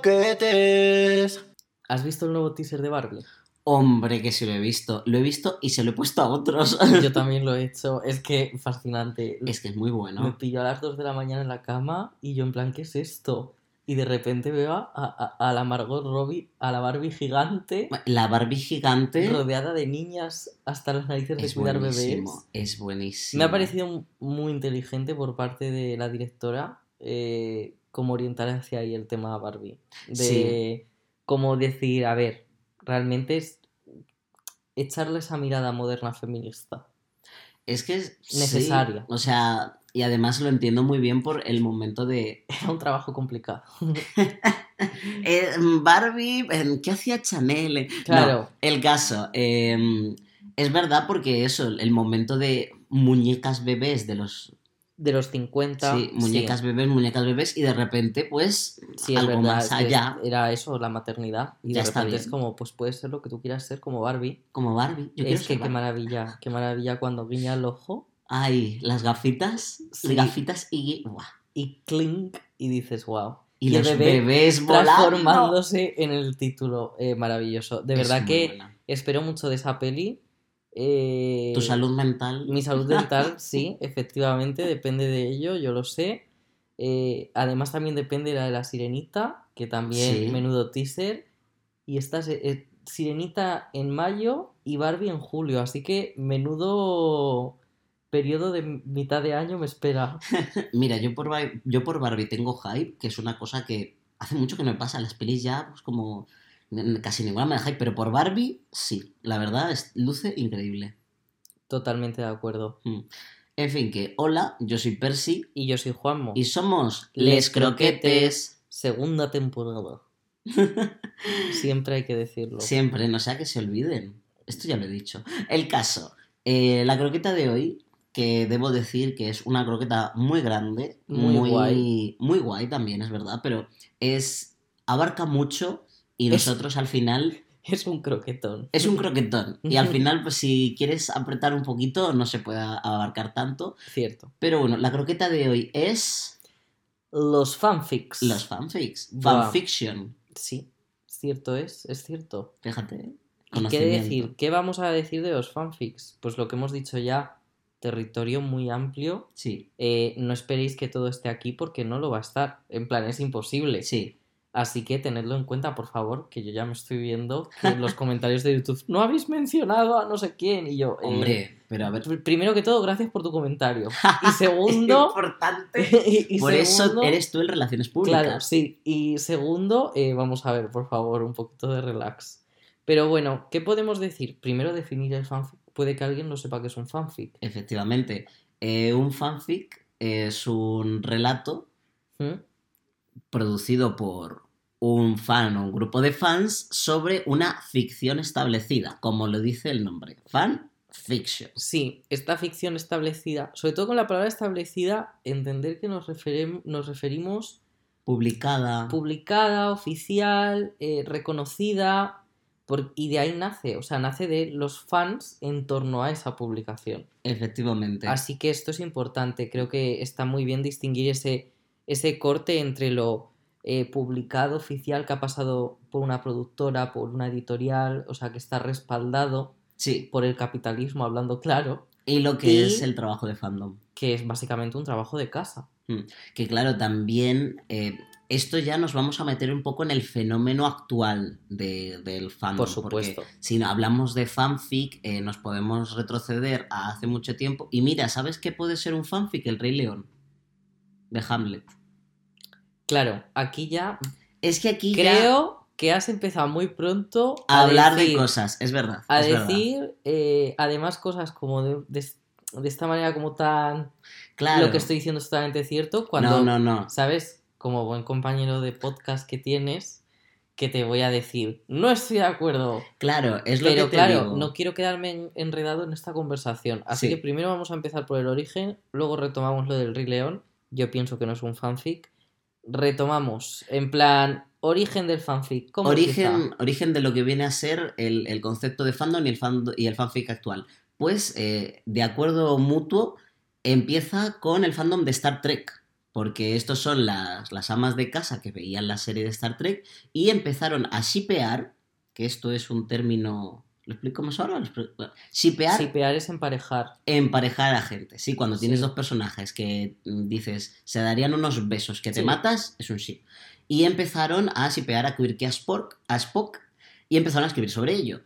croquetes. ¿Has visto el nuevo teaser de Barbie? Hombre, que sí lo he visto. Lo he visto y se lo he puesto a otros. Yo también lo he hecho. Es que fascinante. Es que es muy Me bueno. pilló a las 2 de la mañana en la cama y yo en plan, ¿qué es esto? Y de repente veo a, a- a la Margot Robbie, a la Barbie gigante, La Barbie gigante rodeada de niñas hasta las narices de es cuidar buenísimo. bebés. Es buenísimo. Me ha parecido muy inteligente por parte de la directora eh, como orientar hacia ahí el tema Barbie. De Sí. cómo decir, a ver, realmente es echarle esa mirada moderna feminista. Es que es sí, Necesaria. O sea, y además lo entiendo muy bien por el momento de. Era un trabajo complicado. Eh, Barbie, eh, ¿qué hacía Chanel? Claro. no, el caso. eh, es verdad porque eso, el momento de muñecas bebés de los. De los 50. Sí, muñecas bebés, muñecas bebés, y de repente, pues. Sí, algo verdad, más allá. Era eso, la maternidad. Y Ya de está repente es como, pues puedes ser lo que tú quieras ser como Barbie. Como Barbie. Yo es que qué Barbie. maravilla, qué maravilla cuando guiña el ojo Ay, las gafitas. Sí. Gafitas y. ¡buah! y clink y dices, wow. Y, los bebé bebés volando. Transformándose en el título eh, maravilloso. De verdad que buena. espero mucho de esa peli. Eh, Tu salud mental. Mi salud dental, sí, efectivamente, depende de ello, yo lo sé. Eh, además, también depende de la de la sirenita, que también Sí. menudo teaser. Y esta es eh, sirenita en mayo y Barbie en julio, así que menudo periodo de mitad de año me espera. Mira, yo por, yo por Barbie tengo hype, que es una cosa que hace mucho que me pasa. Las pelis ya, pues como casi ninguna me hype, pero por Barbie, sí. La verdad, es, luce increíble. Totalmente de acuerdo. Mm. En fin, que hola, yo soy Percy Y yo soy Juanmo. y somos Les Les Croquetes. Segunda temporada. Siempre hay que decirlo. Siempre, no sea que se olviden. Esto ya lo he dicho. El caso, eh, la croqueta de hoy, que debo decir que es una croqueta muy grande, Muy muy, guay. muy guay también, es verdad, pero es abarca mucho y Es- nosotros al final Es un croquetón. es un croquetón y al final pues si quieres apretar un poquito no se puede abarcar tanto, Cierto. pero bueno, la croqueta de hoy es Los fanfics. los fanfics, fanfiction, Sí, cierto es, es cierto. fíjate. ¿eh? ¿Y qué decir? ¿Qué vamos a decir de los fanfics? Pues lo que hemos dicho ya, territorio muy amplio. Sí, Eh, no esperéis que todo esté aquí porque no lo va a estar. En plan, es imposible. sí. Así que tenedlo en cuenta, por favor, que yo ya me estoy viendo que en los comentarios de YouTube no habéis mencionado a no sé quién. Y yo, eh, Hombre, pero a ver, primero que todo, gracias por tu comentario. Y segundo, importante. y, y Por eso eres tú en relaciones públicas. Claro, sí. Y segundo, eh, vamos a ver, por favor, un poquito de relax. Pero bueno, ¿qué podemos decir? Primero definir el fanfic. Puede que alguien no sepa que es un fanfic. Efectivamente. Eh, un fanfic es un relato ¿Mm? Producido por un fan o un grupo de fans sobre una ficción establecida, como lo dice el nombre. Fan fiction. Sí, esta ficción establecida, sobre todo con la palabra establecida, entender que nos, nos referimos Publicada. publicada, oficial, eh, reconocida, por- y de ahí nace, o sea, nace de los fans en torno a esa publicación. Efectivamente. Así que esto es importante. Creo que está muy bien distinguir ese, ese corte entre lo eh, publicado oficial que ha pasado por una productora, por una editorial, o sea, que está respaldado Sí. por el capitalismo, hablando claro, Y lo que Y- es el trabajo de fandom. que es básicamente un trabajo de casa. Que claro, también eh, esto ya nos vamos a meter un poco en el fenómeno actual de- del fandom. Por porque supuesto. si no hablamos de fanfic, eh, nos podemos retroceder a hace mucho tiempo. Y mira, ¿sabes qué puede ser un fanfic? El Rey León. De Hamlet. Claro, aquí ya Es que aquí ya creo que has empezado muy pronto a hablar de cosas, es verdad. A es verdad. decir, eh, además, cosas como de, de- de esta manera como tan... claro. Lo que estoy diciendo es totalmente cierto. Cuando, No, no, no. ¿sabes? Como buen compañero de podcast que tienes, que te voy a decir, no estoy de acuerdo. Claro, es lo Pero que te claro, digo. no quiero quedarme en- enredado en esta conversación. Así Sí. que primero vamos a empezar por el origen, luego retomamos lo del Rey León. Yo pienso que no es un fanfic. Retomamos, en plan, origen del fanfic. ¿Cómo origen, origen de lo que viene a ser el, el concepto de fandom y el, fando- y el fanfic actual. Pues, eh, de acuerdo mutuo, empieza con el fandom de Star Trek. porque estos son las, las amas de casa que veían la serie de Star Trek y empezaron a shipear, que esto es un término... ¿Lo explico más ahora? ¿Lo explico? Shipear, Sipear es emparejar. emparejar a gente. Sí, cuando tienes Sí. dos personajes que mm, dices, se darían unos besos que te Sí. matas, es un sí. Y empezaron a shipear a Quirky a Spock, a Spock y empezaron a escribir sobre ello.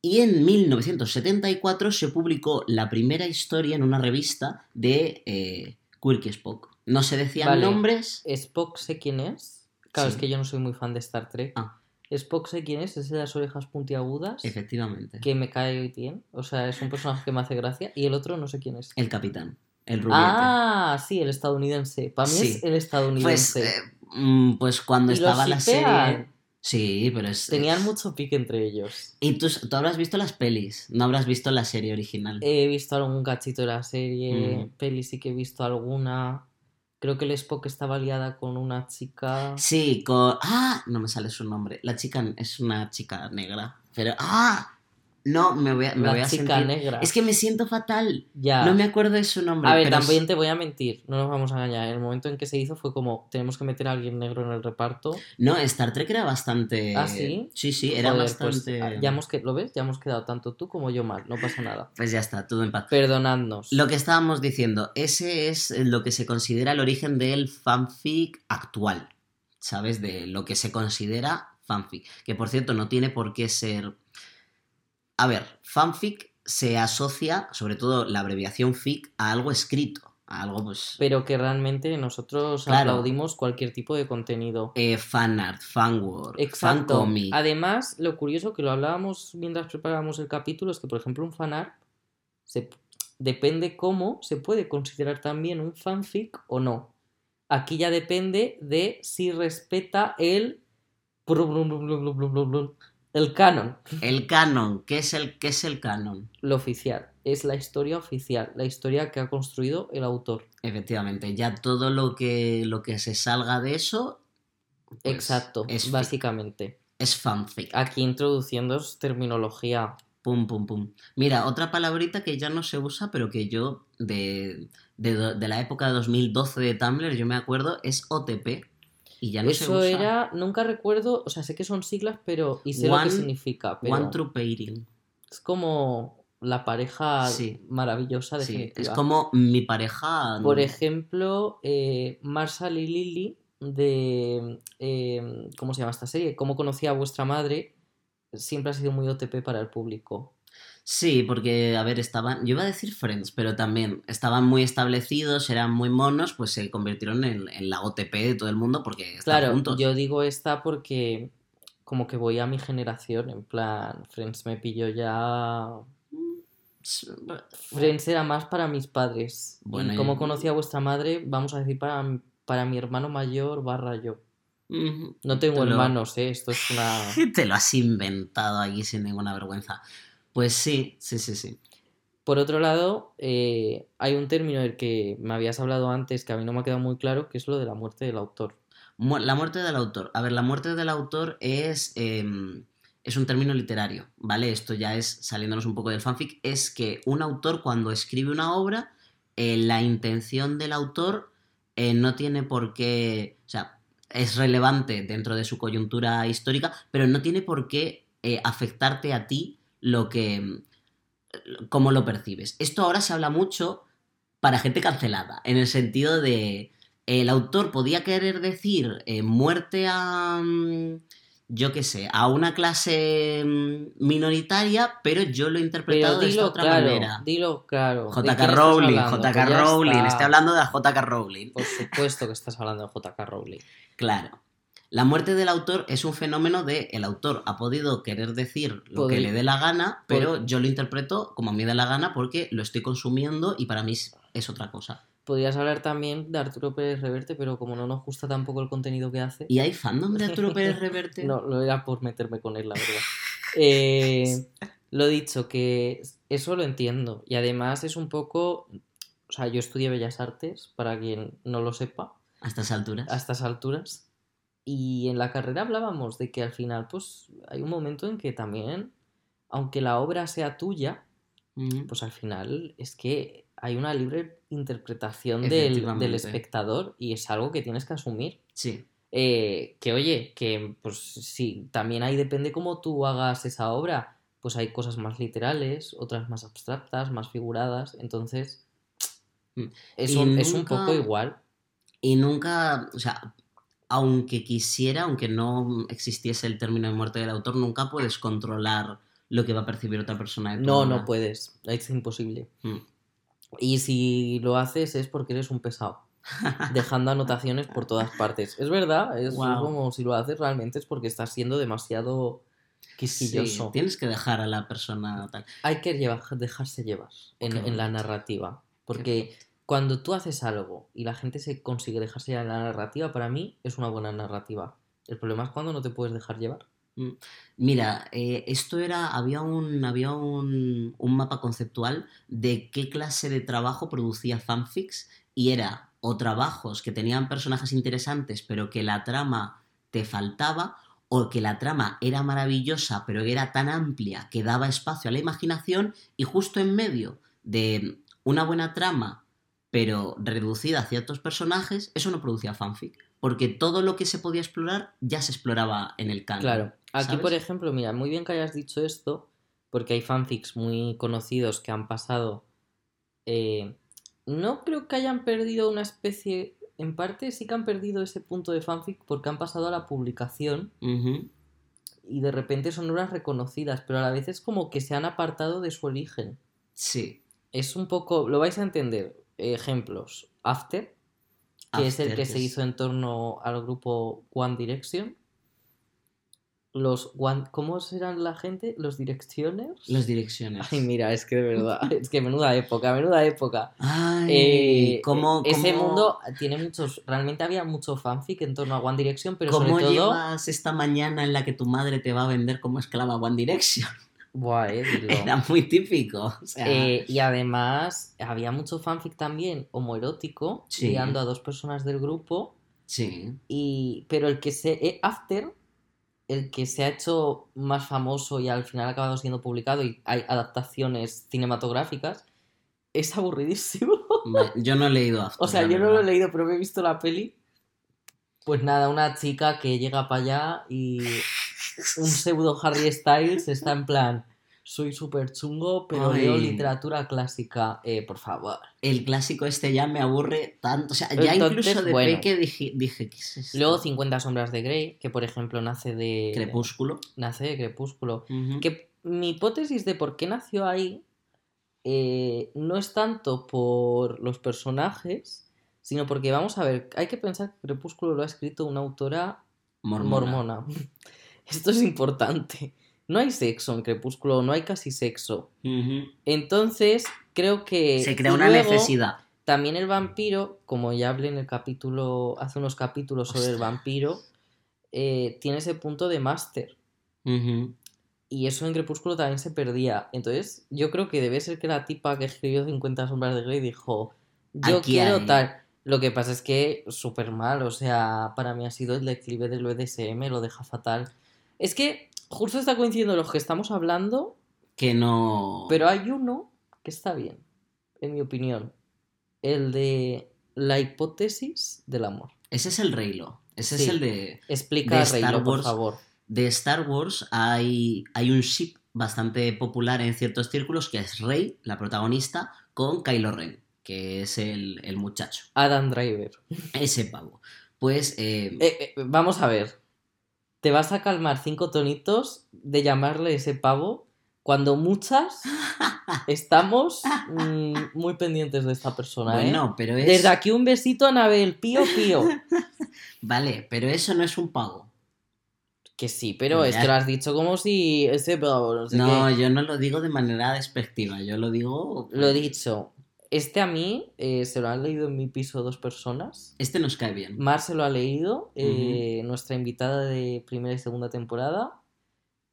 Y en 1974 se publicó la primera historia en una revista de eh, Quirky Spock. No se decían Vale. nombres. Spock sé quién es. Claro, Sí. es que yo no soy muy fan de Star Trek. Ah. Spock sé quién es, es de las orejas puntiagudas. Efectivamente. Que me cae bien. O sea, es un personaje que me hace gracia. Y el otro no sé quién es. El capitán. El rubiete. Ah, sí, el estadounidense. Para mí Sí. es el pues, estadounidense. eh, mm, pues cuando estaba la serie. Sí, pero es. Tenían es- mucho pique entre ellos. Y tú, tú habrás visto las pelis, no habrás visto la serie original. He visto algún cachito de la serie. Mm. Peli sí que he visto alguna. Creo que el Spock estaba liada con una chica. Sí, con. ¡Ah! No me sale su nombre. La chica es una chica negra. Pero. ¡Ah! No, me voy a, me la voy a chica sentir. negra. Es que me siento fatal. Ya. No me acuerdo de su nombre. A ver, pero también te voy a mentir, no nos vamos a engañar. En el momento en que se hizo fue como, tenemos que meter a alguien negro en el reparto. No, Star Trek era bastante. ¿Ah, sí? Sí, sí, era Joder, pues, bastante. ya hemos que ¿Lo ves? Ya hemos quedado tanto tú como yo mal, no pasa nada. Pues ya está, todo en paz. Perdonadnos. Lo que estábamos diciendo, ese es lo que se considera el origen del fanfic actual, ¿sabes? De lo que se considera fanfic. Que por cierto, no tiene por qué ser... A ver, fanfic se asocia, sobre todo la abreviación fic, a algo escrito, a algo pues... Pero que realmente nosotros Claro. aplaudimos cualquier tipo de contenido. Eh, fanart, fanword, fancomic. Además, lo curioso que lo hablábamos mientras preparábamos el capítulo es que, por ejemplo, un fanart se, depende cómo se puede considerar también un fanfic o no. Aquí ya depende de si respeta el el canon, El canon, ¿qué es el, qué es el canon? lo oficial. Es la historia oficial, la historia que ha construido el autor. Efectivamente, ya todo lo que, lo que se salga de eso... pues, Exacto, es, básicamente. es fanfic. Aquí introduciendo terminología. Pum, pum, pum. Mira, otra palabrita que ya no se usa, pero que yo de, de, de la época de 2012 de Tumblr, yo me acuerdo, es OTP. Y ya no se Eso usa. era, nunca recuerdo, o sea, sé que son siglas, pero y sé lo One- que significa, pero One True Pairing. es como la pareja Sí. maravillosa Sí, definitiva. es como mi pareja. Por ejemplo, eh, Marshall y Lily de eh, ¿cómo se llama esta serie? ¿Cómo conocí a vuestra madre? Siempre ha sido muy OTP para el público. Sí, porque, a ver, estaban. Yo iba a decir Friends, pero también estaban muy establecidos, eran muy monos, pues se convirtieron en, en la OTP de todo el mundo porque están Claro, juntos. yo digo esta porque como que voy a mi generación, en plan, Friends me pilló ya Friends era más para mis padres. Bueno, y como conocí a vuestra madre, vamos a decir para, para mi hermano mayor barra yo. No tengo Te lo- hermanos, ¿eh? Esto es una... Te lo has inventado aquí sin ninguna vergüenza. Pues sí, sí, sí, sí. Por otro lado, eh, hay un término del que me habías hablado antes que a mí no me ha quedado muy claro, que es lo de la muerte del autor. La muerte del autor. A ver, la muerte del autor es, em, es un término literario, ¿vale? Esto ya es, saliéndonos un poco del fanfic, es que un autor cuando escribe una obra, eh, la intención del autor eh, no tiene por qué, o sea, es relevante dentro de su coyuntura histórica, pero no tiene por qué afectarte a ti lo que, cómo lo percibes. Esto ahora se habla mucho para gente cancelada, en el sentido de el autor podía querer decir eh, muerte a, mm, yo qué sé, a una clase mm, minoritaria, pero yo lo he interpretado de esta otra claro, manera. dilo claro. ¿De JK Rowling? JK Rowling, estoy hablando de la JK Rowling. Por supuesto que estás hablando de JK Rowling. Claro. La muerte del autor es un fenómeno de el autor ha podido querer decir lo que le dé la gana, pero yo lo interpreto como a mí me da la gana porque lo estoy consumiendo y para mí es, es otra cosa. Podrías hablar también de Arturo Pérez Reverte, pero como no nos gusta tampoco el contenido que hace, ¿Y hay fandom de Arturo Pérez Reverte? no, lo era por meterme con él, la verdad. Eh, lo dicho, que eso lo entiendo. Y además es un poco. O sea, yo estudié Bellas Artes, para quien no lo sepa, A estas alturas. a estas alturas. Y en la carrera hablábamos de que al final, pues, hay un momento en que también, aunque la obra sea tuya, Mm. pues al final es que hay una libre interpretación del, del espectador y es algo que tienes que asumir. Sí. Eh, que oye, que pues sí, también ahí depende cómo tú hagas esa obra. Pues hay cosas más literales, otras más abstractas, más figuradas. Entonces, Mm. es un, es un poco igual. Y nunca, o sea, aunque quisiera, aunque no existiese el término de muerte del autor, nunca puedes controlar lo que va a percibir otra persona de tu No, no puedes. Es imposible. Mm. Y si lo haces es porque eres un pesado. Dejando anotaciones por todas partes. Es verdad, es como si lo haces realmente es porque estás siendo demasiado quisquilloso. Sí, tienes que dejar a la persona tal. Hay que llevar- dejarse llevar en, la narrativa. Porque cuando tú haces algo y la gente se consigue dejarse llevar la narrativa, para mí es una buena narrativa. El problema es cuando no te puedes dejar llevar. Mm. Mira, eh, esto era, había un, había un, un mapa conceptual de qué clase de trabajo producía fanfics y era o trabajos que tenían personajes interesantes pero que la trama te faltaba o que la trama era maravillosa pero era tan amplia que daba espacio a la imaginación y justo en medio de una buena trama pero reducida a ciertos personajes, eso no producía fanfic, porque todo lo que se podía explorar ya se exploraba en el canon. Claro, aquí ¿sabes? por ejemplo, mira, muy bien que hayas dicho esto, porque hay fanfics muy conocidos que han pasado. eh, no creo que hayan perdido una especie. En parte sí que han perdido ese punto de fanfic porque han pasado a la publicación y de repente son obras reconocidas, pero a la vez es como que se han apartado de su origen. Sí. Es un poco. Lo vais a entender. Ejemplos. After, que es el que se hizo en torno al grupo One Direction. Los One, ¿Cómo serán la gente? ¿Los Directioners? Las direcciones. Ay, mira, es que de verdad, es que menuda época, menuda época. Ay, Eh, ¿cómo, ese cómo- mundo tiene muchos, realmente había mucho fanfic en torno a One Direction, pero ¿Cómo sobre todo, llevas esta mañana en la que tu madre te va a vender como esclava One Direction? Buah, eh. Era muy típico. O sea, Eh, y además había mucho fanfic también homoerótico, Sí. liando a dos personas del grupo, sí. y pero el que se eh, After, el que se ha hecho más famoso y al final ha acabado siendo publicado y hay adaptaciones cinematográficas, es aburridísimo. Yo no he leído After. O sea, yo no lo he leído, pero me he visto la peli. Pues nada, una chica que llega para allá y un pseudo Harry Styles está en plan, soy súper chungo, pero Ay. leo literatura clásica, eh, por favor. El clásico este ya me aburre tanto. O sea, Entonces, ya incluso de bueno. peque dije, dije ¿qué es esto? Luego 50 sombras de Grey, que por ejemplo nace de... Crepúsculo. Nace de Crepúsculo. Que mi hipótesis de por qué nació ahí eh, no es tanto por los personajes, sino porque, vamos a ver, hay que pensar que Crepúsculo lo ha escrito una autora Mormona. mormona. Esto es importante. No hay sexo en Crepúsculo, no hay casi sexo. Entonces, creo que... Se crea una luego, necesidad. También el vampiro, como ya hablé en el capítulo, hace unos capítulos sobre el vampiro, eh, tiene ese punto de máster. Y eso en Crepúsculo también se perdía. Entonces, yo creo que debe ser que la tipa que escribió 50 sombras de Grey dijo, yo Aquí quiero hay- tal. Lo que pasa es que súper mal, o sea, para mí ha sido el declive del BDSM, lo deja fatal. Es que justo está coincidiendo los que estamos hablando, Que no. pero hay uno que está bien, en mi opinión. El de la hipótesis del amor. Ese es el Reylo. Ese Sí. es el de. Explica, De Star Reylo, por Wars. favor. De Star Wars hay, hay un ship bastante popular en ciertos círculos que es Rey, la protagonista, con Kylo Ren, que es el, el muchacho. Adam Driver. Ese pavo. Pues. eh, Eh, eh, vamos a ver. ¿Te vas a calmar cinco tonitos de llamarle ese pavo cuando muchas estamos mm, muy pendientes de esta persona? ¿eh? bueno, pero es. Desde aquí un besito a Anabel, pío pío. Vale, pero eso no es un pavo. Que sí, pero es que lo has dicho como si ese pavo, no sé No, yo no lo digo de manera despectiva, yo lo digo. Lo he dicho. Este a mí eh, se lo han leído en mi piso dos personas. Este nos cae bien. Mar se lo ha leído, eh, nuestra invitada de primera y segunda temporada,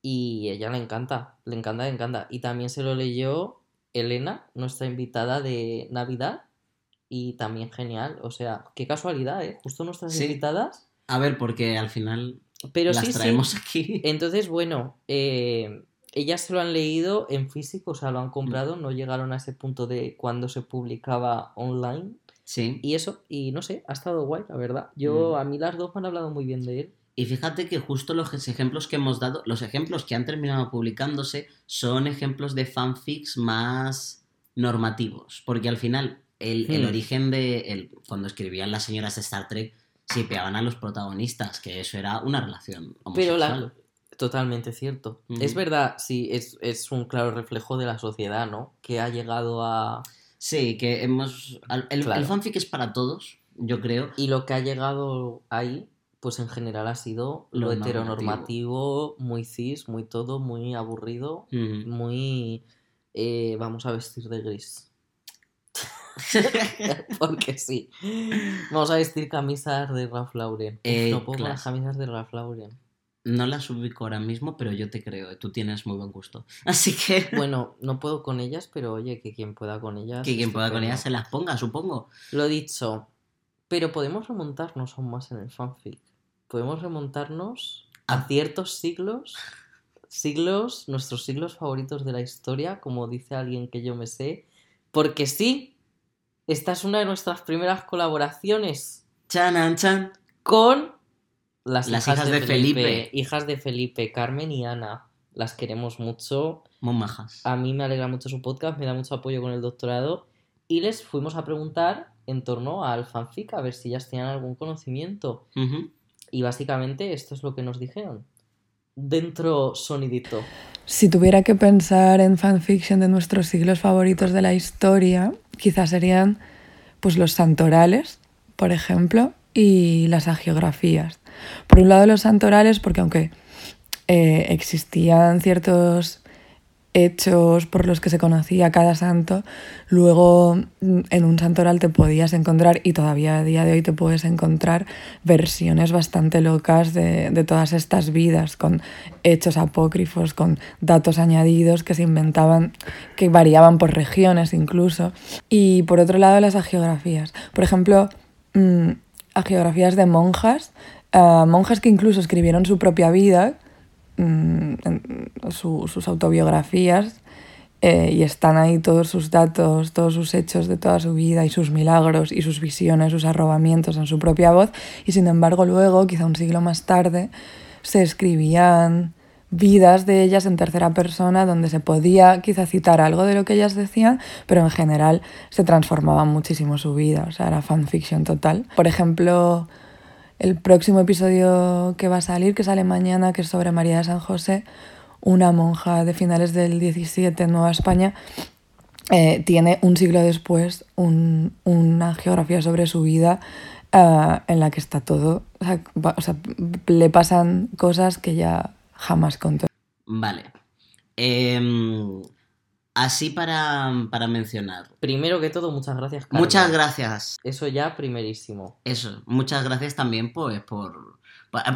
y ella le encanta, le encanta, le encanta. Y también se lo leyó Elena, nuestra invitada de Navidad, y también genial, o sea, qué casualidad, ¿eh? Justo nuestras Sí. invitadas. A ver, porque al final Pero las sí, sí. traemos aquí. Entonces, bueno, eh, ellas se lo han leído en físico, o sea, lo han comprado, no llegaron a ese punto de cuando se publicaba online. Sí. Y eso, y no sé, ha estado guay, la verdad. Yo, Mm. a mí las dos me han hablado muy bien de él. Y fíjate que justo los ejemplos que hemos dado, los ejemplos que han terminado publicándose son ejemplos de fanfics más normativos. Porque al final, el, el Hmm. origen de. el- cuando escribían las señoras de Star Trek, sipeaban a los protagonistas, que eso era una relación Pero homosexual. la... Totalmente cierto. Es verdad, sí, es, es un claro reflejo de la sociedad, ¿no? Que ha llegado a... Sí, que hemos. El, Claro. el fanfic es para todos, yo creo. Y lo que ha llegado ahí, pues en general ha sido lo, Lo heteronormativo, muy cis, muy todo, muy aburrido, muy... eh, vamos a vestir de gris. Porque sí. Vamos a vestir camisas de Ralph Lauren. Eh, no puedo claro. camisas de Ralph Lauren. No las ubico ahora mismo, pero yo te creo, tú tienes muy buen gusto. Así que Bueno, no puedo con ellas, pero oye, que quien pueda con ellas. que quien pueda con ellas se las ponga, supongo. Lo dicho, pero podemos remontarnos aún más en el fanfic. Podemos remontarnos a Ah. ciertos siglos, siglos, nuestros siglos favoritos de la historia, como dice alguien que yo me sé, porque sí, esta es una de nuestras primeras colaboraciones Chanan chan. con las, Las hijas, hijas de, de Felipe, Felipe. hijas de Felipe, Carmen y Ana. Las queremos mucho. Muy majas. A mí me alegra mucho su podcast, me da mucho apoyo con el doctorado. Y les fuimos a preguntar en torno al fanfic, a ver si ellas tenían algún conocimiento. Y básicamente esto es lo que nos dijeron. Dentro sonidito. Si tuviera que pensar en fanfiction de nuestros siglos favoritos de la historia, quizás serían pues los santorales, por ejemplo, y las agiografías. Por un lado los santorales, porque aunque eh, existían ciertos hechos por los que se conocía cada santo, luego mm, en un santoral te podías encontrar, y todavía a día de hoy te puedes encontrar, versiones bastante locas de, de todas estas vidas, con hechos apócrifos, con datos añadidos que se inventaban, que variaban por regiones incluso. Y por otro lado las agiografías. Por ejemplo, mm, agiografías de monjas, ah, monjas que incluso escribieron su propia vida, mm, sus autobiografías eh, y están ahí todos sus datos, todos sus hechos de toda su vida y sus milagros y sus visiones, sus arrobamientos en su propia voz y sin embargo luego, quizá un siglo más tarde, se escribían vidas de ellas en tercera persona donde se podía quizá citar algo de lo que ellas decían, pero en general se transformaba muchísimo su vida, o sea, era fanfiction total. Por ejemplo, el próximo episodio que va a salir, que sale mañana, que es sobre María de San José, una monja de finales del 17 en Nueva España, eh, tiene un siglo después un- una geografía sobre su vida ah, en la que está todo, o sea, va- o sea, le pasan cosas que ya jamás contó. Vale. Em, así para, para mencionar. Primero que todo, muchas gracias, Carmen. Muchas gracias. Eso ya primerísimo. Eso, muchas gracias también pues, por...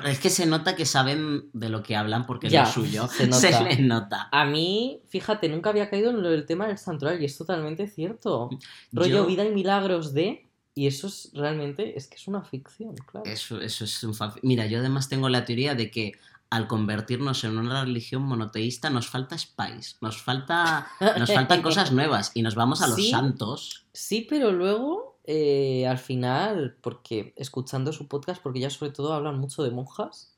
Es que se nota que saben de lo que hablan porque es lo suyo. se nota. les nota. A mí, fíjate, nunca había caído en lo del tema del santoral y es totalmente cierto. Rollo Yo- vida y milagros de... Y eso es realmente, es que es una ficción, claro. Eso, eso es un. Mira, yo además tengo la teoría de que al convertirnos en una religión monoteísta nos falta spice, nos falta nos faltan cosas nuevas y nos vamos a los Sí. santos. Sí, pero luego, eh, al final, porque escuchando su podcast, porque ya sobre todo hablan mucho de monjas,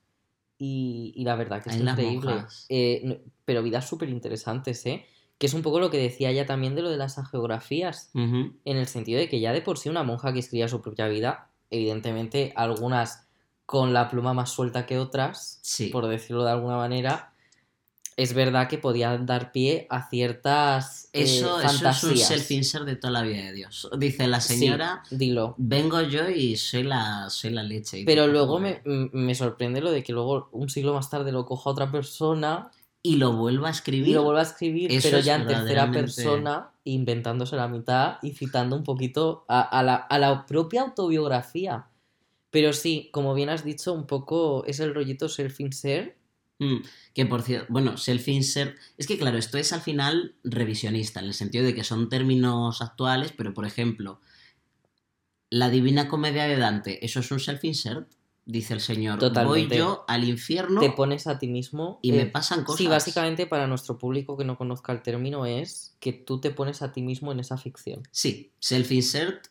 y, y la verdad que es increíble. Eh, pero vidas súper interesantes, ¿eh? Que es un poco lo que decía ella también de lo de las geografías, en el sentido de que ya de por sí una monja que escribía su propia vida, evidentemente algunas con la pluma más suelta que otras, Sí. por decirlo de alguna manera, es verdad que podían dar pie a ciertas eh, Eso, eso es un fantasías. self-insert de toda la vida de Dios. Dice la Sí, señora, dilo. vengo yo y soy la, soy la leche. Pero luego me, me sorprende lo de que luego un siglo más tarde lo coja otra persona Y lo vuelva a escribir. y lo vuelva a escribir, Eso pero es ya en tercera persona, inventándose la mitad y citando un poquito a, a la, a la propia autobiografía. Pero sí, como bien has dicho, un poco es el rollito self-insert. Mm, que por cierto, bueno, self-insert. Es que claro, esto es al final revisionista, en el sentido de que son términos actuales, pero por ejemplo, la Divina Comedia de Dante, ¿eso es un self-insert? dice el señor. Totalmente. Voy yo al infierno Te pones a ti mismo. y me eh, pasan cosas. Sí, básicamente para nuestro público que no conozca el término es que tú te pones a ti mismo en esa ficción. Sí, self-insert,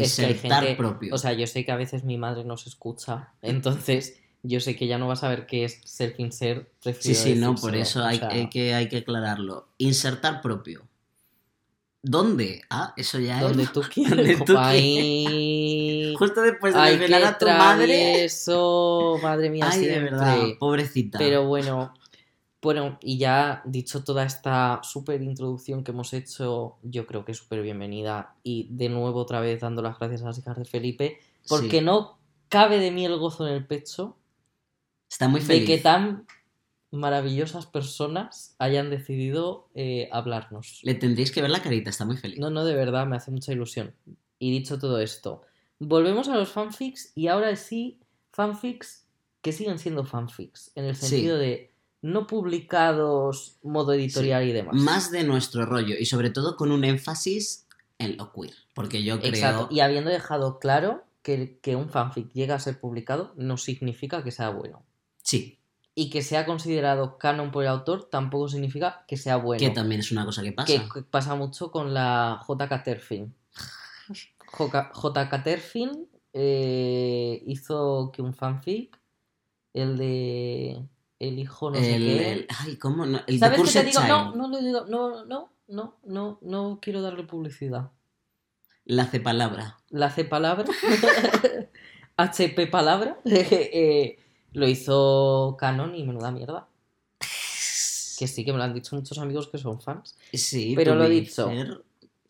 Es que hay insertar gente- propio. O sea, yo sé que a veces mi madre nos escucha, entonces yo sé que ya no va a saber qué es self-insert. sí, prefiero sí, no, por eso o hay, sea, hay que, hay que aclararlo. Insertar propio. ¿Dónde? Ah, eso ya Donde es. tú Donde quieras. tú Ahí. Justo después de Ay, desvelar a tu madre. travieso, madre mía, Ay, de siempre. verdad, pobrecita. Pero bueno, bueno, y ya dicho toda esta súper introducción que hemos hecho, yo creo que es súper bienvenida. Y de nuevo otra vez dando las gracias a las hijas de Felipe, porque Sí, no cabe de mí el gozo en el pecho Está muy de feliz. que tan maravillosas personas hayan decidido eh, hablarnos. Le tendréis que ver la carita, está muy feliz. No, no, de verdad, me hace mucha ilusión. Y dicho todo esto, volvemos a los fanfics y ahora sí, fanfics que siguen siendo fanfics, en el Sí. sentido de no publicados, modo editorial y demás. Más de nuestro rollo y sobre todo con un énfasis en lo queer. Porque yo creo. Exacto. Y habiendo dejado claro que, que un fanfic llega a ser publicado no significa que sea bueno. Sí, Y que sea considerado canon por el autor tampoco significa que sea bueno. que también es una cosa que pasa. que que pasa mucho con la JK Terfin. JK Terfin eh, hizo que un fanfic, el de el hijo no sé qué. el- ay, ¿cómo? No, el ¿Sabes qué te digo? No, no lo digo, no, no, no, no, no quiero darle publicidad. La hace palabra. La C palabra, HP palabra, eh, lo hizo Canon y menuda mierda. Que sí, que me lo han dicho muchos amigos que son fans. Sí, Pero lo be dicho.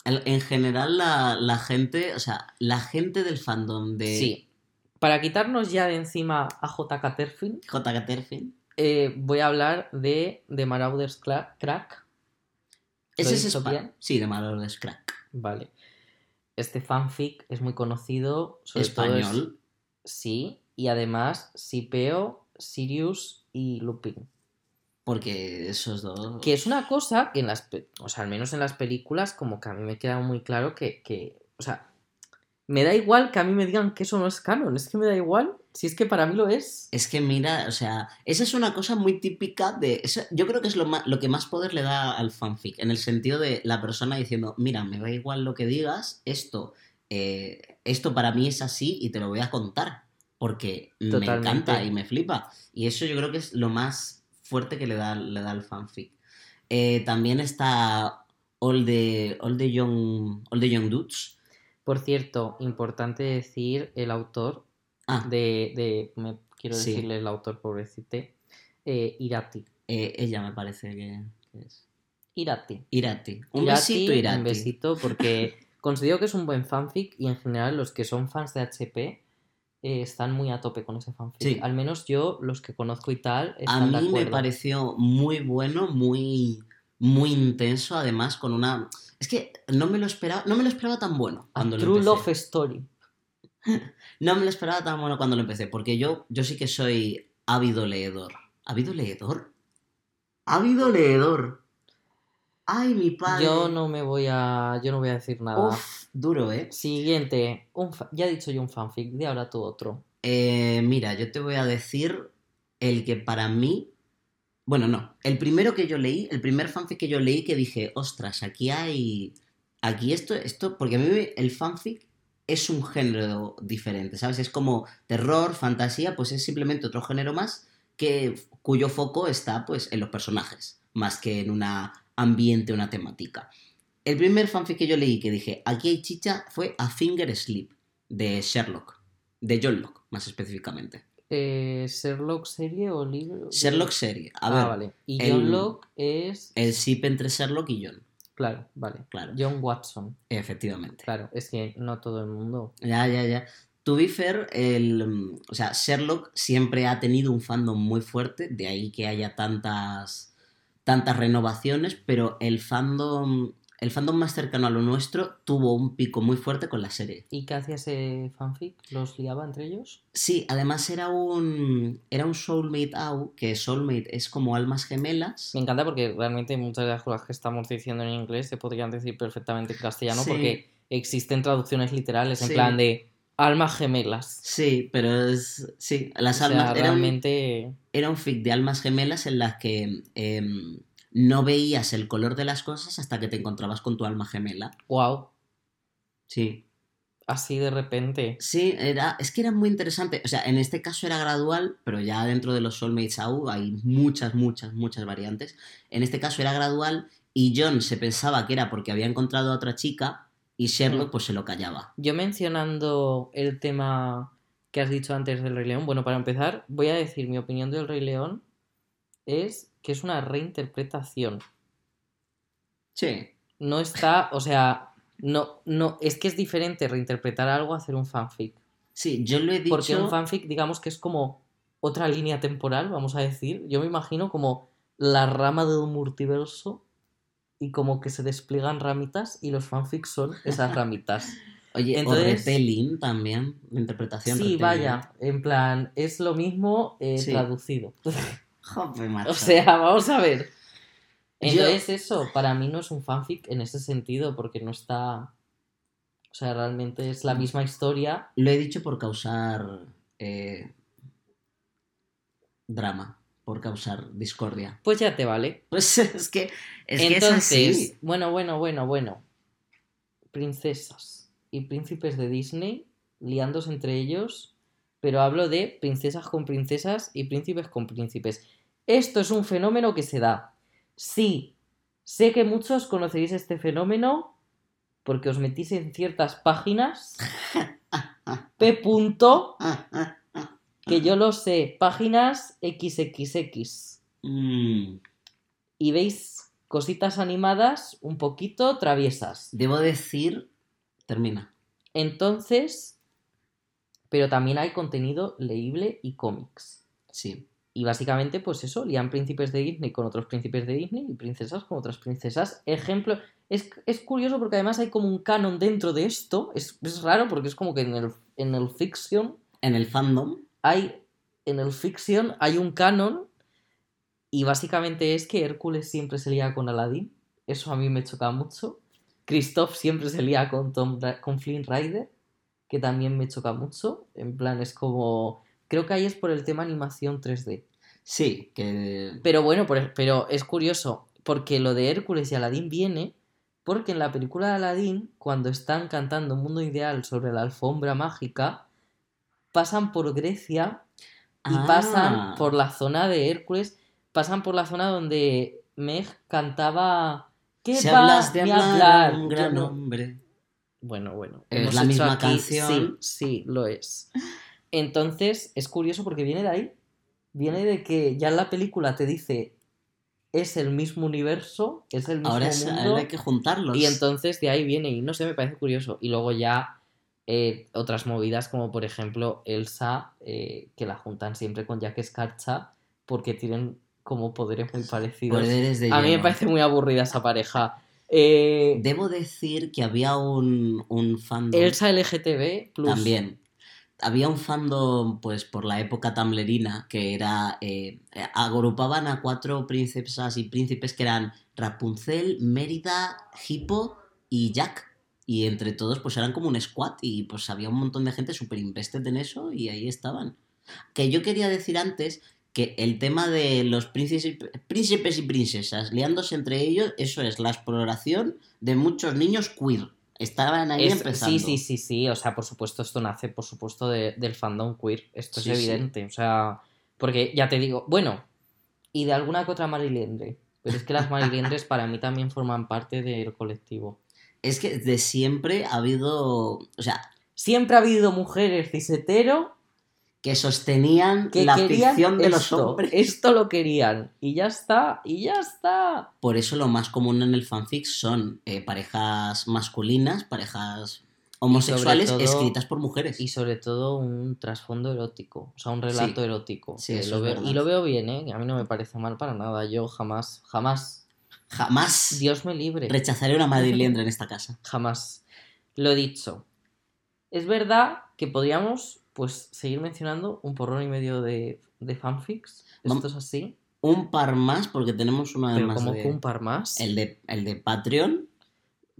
En general, la, la gente, o sea, la gente del fandom de Sí. Para quitarnos ya de encima a JK Terfin, JK Terfin, eh, voy a hablar de, de Marauders Crack. ¿Lo ese es Spa- bien? Sí, de Marauders Crack. Vale. Este fanfic es muy conocido, sobre todo es- Español. sí, y además Sipeo, Sirius y Lupin. Porque esos dos. Que es una cosa que en las, o sea, al menos en las películas, como que a mí me queda muy claro que, que, o sea, me da igual que a mí me digan que eso no es canon, es que me da igual, si es que para mí lo es. Es que mira, o sea, esa es una cosa muy típica de. yo creo que es lo, ma- lo que más poder le da al fanfic, en el sentido de la persona diciendo, mira, me da igual lo que digas, esto, eh, esto para mí es así y te lo voy a contar, porque me encanta y me flipa. Y eso yo creo que es lo más fuerte que le da, le da al fanfic. Eh, también está All the, All the Young, All the Young Dudes. Por cierto, importante decir el autor Ah, de, de me, quiero Sí. decirle el autor pobrecite, eh, Irati. eh, ella me parece que, que es. Irati. Irati. Un Irati, besito, Irati. Un besito porque considero que es un buen fanfic y en general los que son fans de HP eh, están muy a tope con ese fanfic. Sí. Al menos yo, los que conozco y tal, A están de mí me acuerdo. pareció muy bueno, muy, muy intenso, además con una... Es que no me lo esperaba, no me lo esperaba tan bueno cuando lo True empecé. Love Story. No me lo esperaba tan bueno cuando lo empecé, porque yo, yo sí que soy ávido leedor. ¿Ávido leedor? Ávido leedor. Ay, mi padre. Yo no me voy a. Yo no voy a decir nada. Uf, duro, ¿eh? Siguiente. Un fa- Ya he dicho yo un fanfic, de ahora tú otro. Eh, Mira, yo te voy a decir el que para mí... Bueno, no. El primero que yo leí, el primer fanfic que yo leí que dije, ostras, aquí hay... Aquí esto, esto... Porque a mí el fanfic es un género diferente, ¿sabes? Es como terror, fantasía, pues es simplemente otro género más que cuyo foco está pues en los personajes, más que en una ambiente, una temática. El primer fanfic que yo leí que dije, aquí hay chicha, fue A Finger Sleep, de Sherlock, de John Locke, más específicamente. Eh, ¿Sherlock serie o libro? Sherlock serie. A ah, ver, vale. Y el- John Locke es. el ship entre Sherlock y John, Claro, vale. claro, John Watson. efectivamente. Claro, es que no todo el mundo. Ya, ya, ya. To be fair, el, o sea, Sherlock siempre ha tenido un fandom muy fuerte, de ahí que haya tantas, tantas renovaciones, pero el fandom, el fandom más cercano a lo nuestro tuvo un pico muy fuerte con la serie. ¿Y qué hacía ese fanfic? ¿Los liaba entre ellos? Sí, además era un, era un soulmate out, que soulmate es como almas gemelas. Me encanta porque realmente muchas de las cosas que estamos diciendo en inglés se podrían decir perfectamente en castellano Sí. porque existen traducciones literales en Sí. plan de almas gemelas. Sí, pero es. Sí, las O sea, almas. era, un, realmente. era un fic de almas gemelas en las que em, no veías el color de las cosas hasta que te encontrabas con tu alma gemela. Wow. Sí. Así de repente. Sí, era, es que era muy interesante. O sea, en este caso era gradual, pero ya dentro de los Soulmates AU hay muchas, muchas, muchas variantes. En este caso era gradual y John se pensaba que era porque había encontrado a otra chica y Sherlock Mm. pues se lo callaba. Yo mencionando el tema que has dicho antes del Rey León, bueno, para empezar, voy a decir mi opinión del Rey León es que es una reinterpretación. Sí. No está, o sea, no, no, es que es diferente reinterpretar algo a hacer un fanfic. Sí, yo lo he dicho. Porque un fanfic, digamos que es como otra línea temporal, vamos a decir. Yo me imagino como la rama de un multiverso y como que se despliegan ramitas y los fanfics son esas ramitas. Oye, Entonces- o también, interpretación Sí, retelling. vaya, en plan, es lo mismo eh, Sí. traducido. Jope, macho. o sea, vamos a ver. Yo- Entonces eso, para mí no es un fanfic en ese sentido, porque no está... O sea, realmente es la misma historia. Lo he dicho por causar eh, drama, por causar discordia. Pues ya te vale. Pues es que es, que es Entonces, así. bueno, bueno, bueno, bueno. Princesas y príncipes de Disney liándose entre ellos, pero hablo de princesas con princesas y príncipes con príncipes. Esto es un fenómeno que se da. Sí, sé que muchos conoceréis este fenómeno porque os metís en ciertas páginas. P. punto, que yo lo sé, páginas XXX. Mm, y veis cositas animadas un poquito traviesas. Debo decir, termina. Entonces, pero también hay contenido leíble y cómics. Sí. Y básicamente, pues eso, lían príncipes de Disney con otros príncipes de Disney y princesas con otras princesas. Ejemplo, es, es curioso porque además hay como un canon dentro de esto. Es, es raro porque es como que en el, en el fiction En el fandom, hay en el fiction hay un canon y básicamente es que Hércules siempre se lía con Aladdin. Eso a mí me choca mucho. Christoph siempre se lía con, Tom, con Flynn Rider, que también me choca mucho. En plan, es como... Creo que ahí es por el tema animación 3D. sí, que... Pero bueno, por- pero es curioso, porque lo de Hércules y Aladdin viene porque en la película de Aladdin, cuando están cantando Un mundo ideal sobre la alfombra mágica, pasan por Grecia y Ah. pasan por la zona de Hércules, pasan por la zona donde Meg cantaba ¿Qué Si hablas de hablar, un gran no- hombre. Bueno, bueno. Es hemos la hecho misma aquí- canción. Sí, sí, lo es. Entonces, es curioso porque viene de ahí. Viene de que ya en la película te dice es el mismo universo, es el mismo Ahora, es- mundo. ahora hay que juntarlos. Y entonces de ahí viene, y no sé, me parece curioso. Y luego ya eh, otras movidas, como por ejemplo Elsa, eh, que la juntan siempre con Jack Escarcha, porque tienen como poderes muy parecidos. Poderes de A mí me parece muy aburrida esa pareja. Eh, Debo decir que había un, un fandom Elsa LGTB plus. también. Había un fandom, pues, por la época tamlerina, que era. eh, agrupaban a cuatro princesas y príncipes que eran Rapunzel, Mérida, Hippo y Jack. Y entre todos, pues eran como un squad. Y pues había un montón de gente súper invested en eso y ahí estaban. Que yo quería decir antes que el tema de los príncipes, príncipes y princesas liándose entre ellos, eso es la exploración de muchos niños queer. Estaban ahí Es- empezando. sí, sí, sí, sí. O sea, por supuesto, esto nace, por supuesto, de- del fandom queer. Esto Sí, es sí. evidente. O sea, porque ya te digo, bueno, y de alguna que otra mariliendre. Pero es que las mariliendres para mí también forman parte del colectivo. Es que de siempre ha habido, o sea, Siempre ha habido mujeres cisetero que sostenían que la ficción de los hombres. Esto lo querían. Y ya está, y ya está. Por eso lo más común en el fanfic son eh, parejas masculinas, parejas homosexuales todo- escritas por mujeres. Y sobre todo un trasfondo erótico, o sea, un relato Sí. erótico. Sí, lo es veo- y lo veo bien, ¿eh? A mí no me parece mal para nada. Yo jamás, jamás, Jamás Dios me libre. rechazaré una madriliendra en esta casa. Jamás. Lo dicho. Es verdad que podríamos, pues, seguir mencionando un porrón y medio de, de fanfics. Esto es así. Un par más, porque tenemos uno Pero además como de... que un par más. El de, el de Patreon.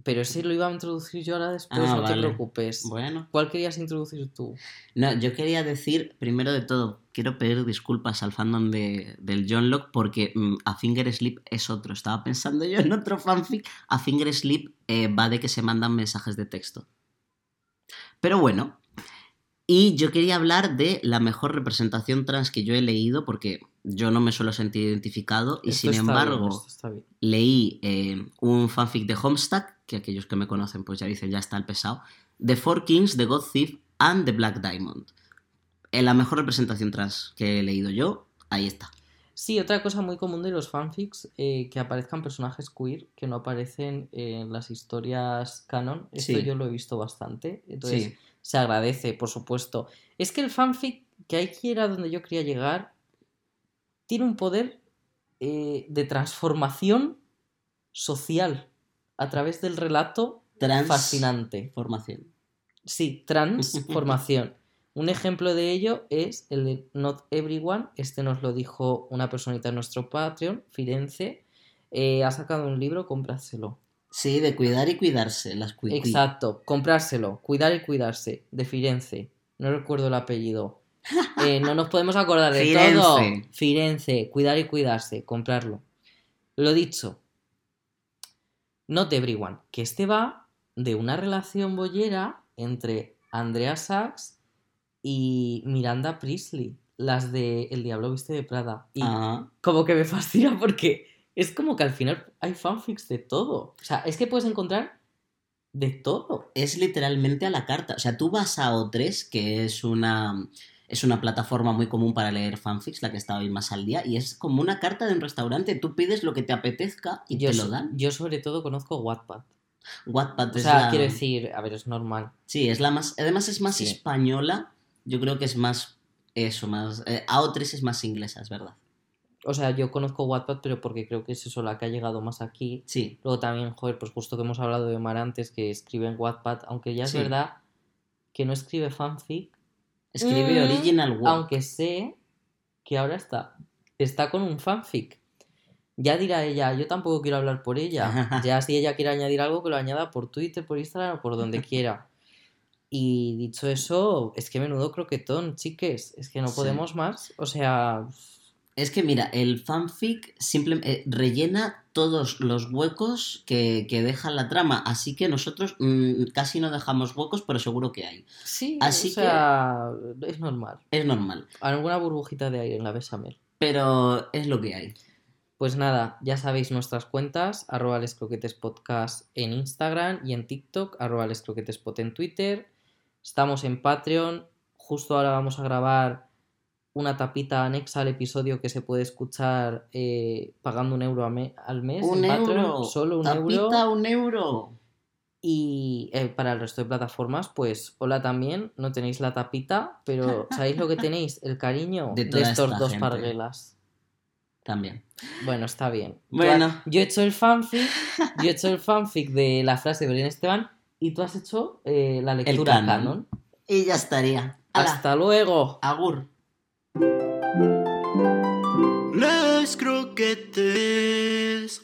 Pero ese lo iba a introducir yo ahora después, Ah, no vale. te preocupes. Bueno. ¿Cuál querías introducir tú? No, yo quería decir, primero de todo, quiero pedir disculpas al fandom de, del John Locke porque mm, A Finger Sleep es otro. Estaba pensando yo en otro fanfic. A Finger Sleep eh, va de que se mandan mensajes de texto. Pero bueno. Y yo quería hablar de la mejor representación trans que yo he leído porque yo no me suelo sentir identificado y Esto sin embargo bien, leí eh, un fanfic de Homestuck, que aquellos que me conocen pues ya dicen ya está el pesado, The Four Kings, The God Thief and The Black Diamond. En la mejor representación trans que he leído yo, ahí está. Sí, otra cosa muy común de los fanfics, eh, que aparezcan personajes queer que no aparecen en las historias canon. Esto Sí. yo lo he visto bastante. Entonces, Sí. Se agradece, por supuesto. Es que el fanfic, que hay que ir a donde yo quería llegar, tiene un poder eh, de transformación social a través del relato Trans fascinante. formación. Sí, transformación. Un ejemplo de ello es el de Not Everyone. Este nos lo dijo una personita en nuestro Patreon, Firenze. Eh, ha sacado un libro, cómpraselo. Sí, de cuidar y cuidarse, las cui- Exacto, comprárselo, cuidar y cuidarse, de Firenze. No recuerdo el apellido. Eh, no nos podemos acordar de Firenze. todo. Firenze, cuidar y cuidarse, comprarlo. Lo dicho. Not everyone, que este va de una relación bollera entre Andrea Sachs y Miranda Priestley, las de El Diablo Viste de Prada. Y Ah, como que me fascina porque es como que al final hay fanfics de todo. O sea, es que puedes encontrar de todo. es literalmente a la carta. O sea, tú vas a O3, que es una, es una plataforma muy común para leer fanfics, la que está hoy más al día, y es como una carta de un restaurante. Tú pides lo que te apetezca y yo, te lo dan. yo sobre todo conozco Wattpad. Wattpad O es sea, la- quiero decir, a ver, es normal. Sí, es la más. Además es más Sí. española. Yo creo que es más. Eso, más. eh, AO3 es más inglesa, es verdad. O sea, yo conozco Wattpad, pero porque creo que es eso la que ha llegado más aquí. Sí. Luego también, joder, pues justo que hemos hablado de Mar antes, que escribe en Wattpad, aunque ya es Sí. verdad que no escribe fanfic, Escribe Mm, Original Work. aunque sé que ahora está, está con un fanfic. Ya dirá ella, yo tampoco quiero hablar por ella. Ya si ella quiere añadir algo, que lo añada por Twitter, por Instagram o por donde quiera. Y dicho eso, es que menudo croquetón, chiques. Es que no Sí. podemos más. O sea, Es que mira, el fanfic simplemente rellena todos los huecos que, que deja la trama. Así que nosotros mm, casi no dejamos huecos, pero seguro que hay. sí, Así o sea, es normal. Es normal. Alguna burbujita de aire en la Besamel. Pero es lo que hay. Pues nada, ya sabéis nuestras cuentas, arroba les croquetes podcast en Instagram y en TikTok, arroba les croquetes pod en Twitter. Estamos en Patreon. Justo ahora vamos a grabar una tapita anexa al episodio que se puede escuchar eh, pagando un euro a me- al mes. Un en Patreon, euro. Solo un Tapita, euro. un euro. Y eh, para el resto de plataformas, pues hola también, no tenéis la tapita, pero ¿sabéis lo que tenéis? El cariño De estos dos gente. parguelas. También. Bueno, está bien. Bueno. has- Yo he hecho el fanfic, yo he hecho el fanfic de la frase de Belén Esteban y tú has hecho eh, la lectura canon. canon. Y ya estaría. Hasta luego. Agur. Les croquetes.